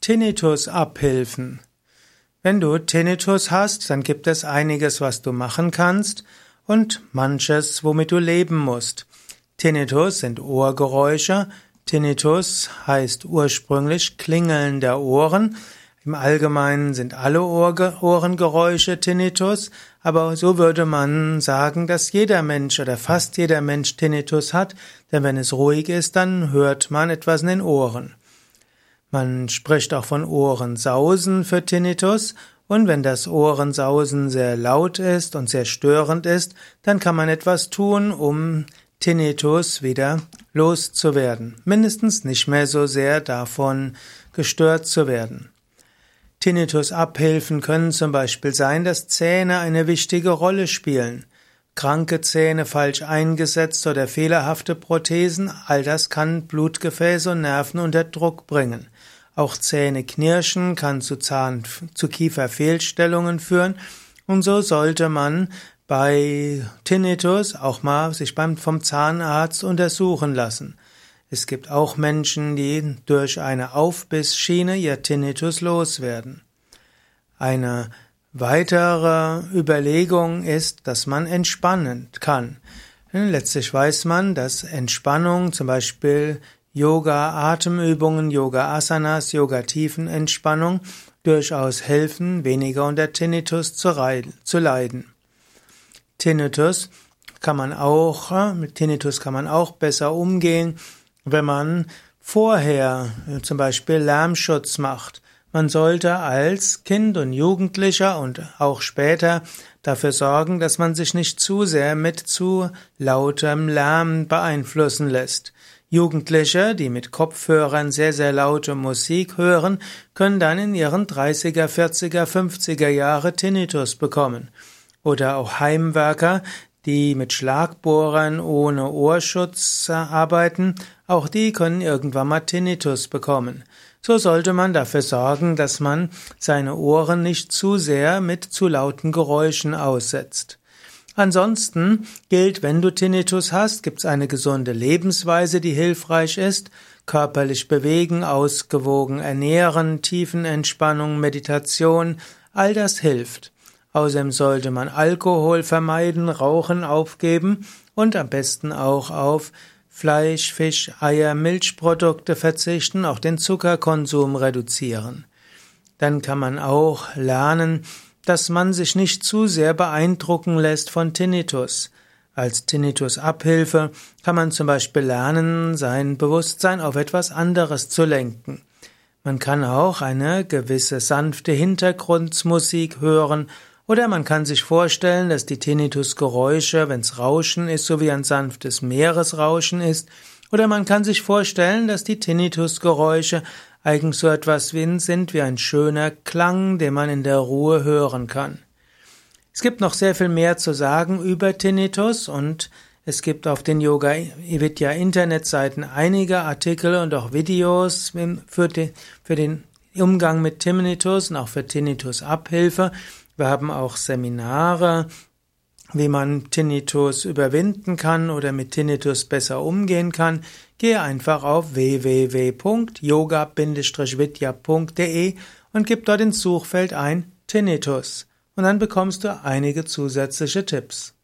Tinnitus-Abhilfen. Wenn du Tinnitus hast, dann gibt es einiges, was du machen kannst und manches, womit du leben musst. Tinnitus sind Ohrgeräusche. Tinnitus heißt ursprünglich Klingeln der Ohren. Im Allgemeinen sind alle Ohrengeräusche Tinnitus, aber so würde man sagen, dass jeder Mensch oder fast jeder Mensch Tinnitus hat, denn wenn es ruhig ist, dann hört man etwas in den Ohren. Man spricht auch von Ohrensausen für Tinnitus und wenn das Ohrensausen sehr laut ist und sehr störend ist, dann kann man etwas tun, um Tinnitus wieder loszuwerden, mindestens nicht mehr so sehr davon gestört zu werden. Tinnitus-Abhilfen können zum Beispiel sein, dass Zähne eine wichtige Rolle spielen. Kranke Zähne falsch eingesetzt oder fehlerhafte Prothesen, all das kann Blutgefäße und Nerven unter Druck bringen. Auch Zähne knirschen kann zu Zahn, zu Kieferfehlstellungen führen und so sollte man bei Tinnitus auch mal sich beim, vom Zahnarzt untersuchen lassen. Es gibt auch Menschen, die durch eine Aufbissschiene ihr Tinnitus loswerden. Eine Weitere Überlegung ist, dass man entspannen kann. Letztlich weiß man, dass Entspannung, zum Beispiel Yoga, Atemübungen, Yoga Asanas, Yoga Tiefenentspannung durchaus helfen, weniger unter Tinnitus zu leiden. Tinnitus kann man auch, mit Tinnitus kann man auch besser umgehen, wenn man vorher zum Beispiel Lärmschutz macht. Man sollte als Kind und Jugendlicher und auch später dafür sorgen, dass man sich nicht zu sehr mit zu lautem Lärm beeinflussen lässt. Jugendliche, die mit Kopfhörern sehr, sehr laute Musik hören, können dann in ihren 30er, 40er, 50er Jahre Tinnitus bekommen. Oder auch Heimwerker, die mit Schlagbohrern ohne Ohrschutz arbeiten, auch die können irgendwann mal Tinnitus bekommen. So sollte man dafür sorgen, dass man seine Ohren nicht zu sehr mit zu lauten Geräuschen aussetzt. Ansonsten gilt, wenn du Tinnitus hast, gibt es eine gesunde Lebensweise, die hilfreich ist. Körperlich bewegen, ausgewogen ernähren, Tiefenentspannung, Meditation, all das hilft. Außerdem sollte man Alkohol vermeiden, Rauchen aufgeben und am besten auch auf Fleisch, Fisch, Eier, Milchprodukte verzichten, auch den Zuckerkonsum reduzieren. Dann kann man auch lernen, dass man sich nicht zu sehr beeindrucken lässt von Tinnitus. Als Tinnitus-Abhilfe kann man zum Beispiel lernen, sein Bewusstsein auf etwas anderes zu lenken. Man kann auch eine gewisse sanfte Hintergrundmusik hören oder man kann sich vorstellen, dass die Tinnitus-Geräusche, wenn's Rauschen ist, so wie ein sanftes Meeresrauschen ist. Oder man kann sich vorstellen, dass die Tinnitus-Geräusche eigentlich so etwas sind wie ein schöner Klang, den man in der Ruhe hören kann. Es gibt noch sehr viel mehr zu sagen über Tinnitus und es gibt auf den Yoga Vidya Internetseiten einige Artikel und auch Videos den, für den Umgang mit Tinnitus und auch für Tinnitus Abhilfe. Wir haben auch Seminare, wie man Tinnitus überwinden kann oder mit Tinnitus besser umgehen kann. Gehe einfach auf www.yoga-vidya.de und gib dort ins Suchfeld ein Tinnitus. Und dann bekommst du einige zusätzliche Tipps.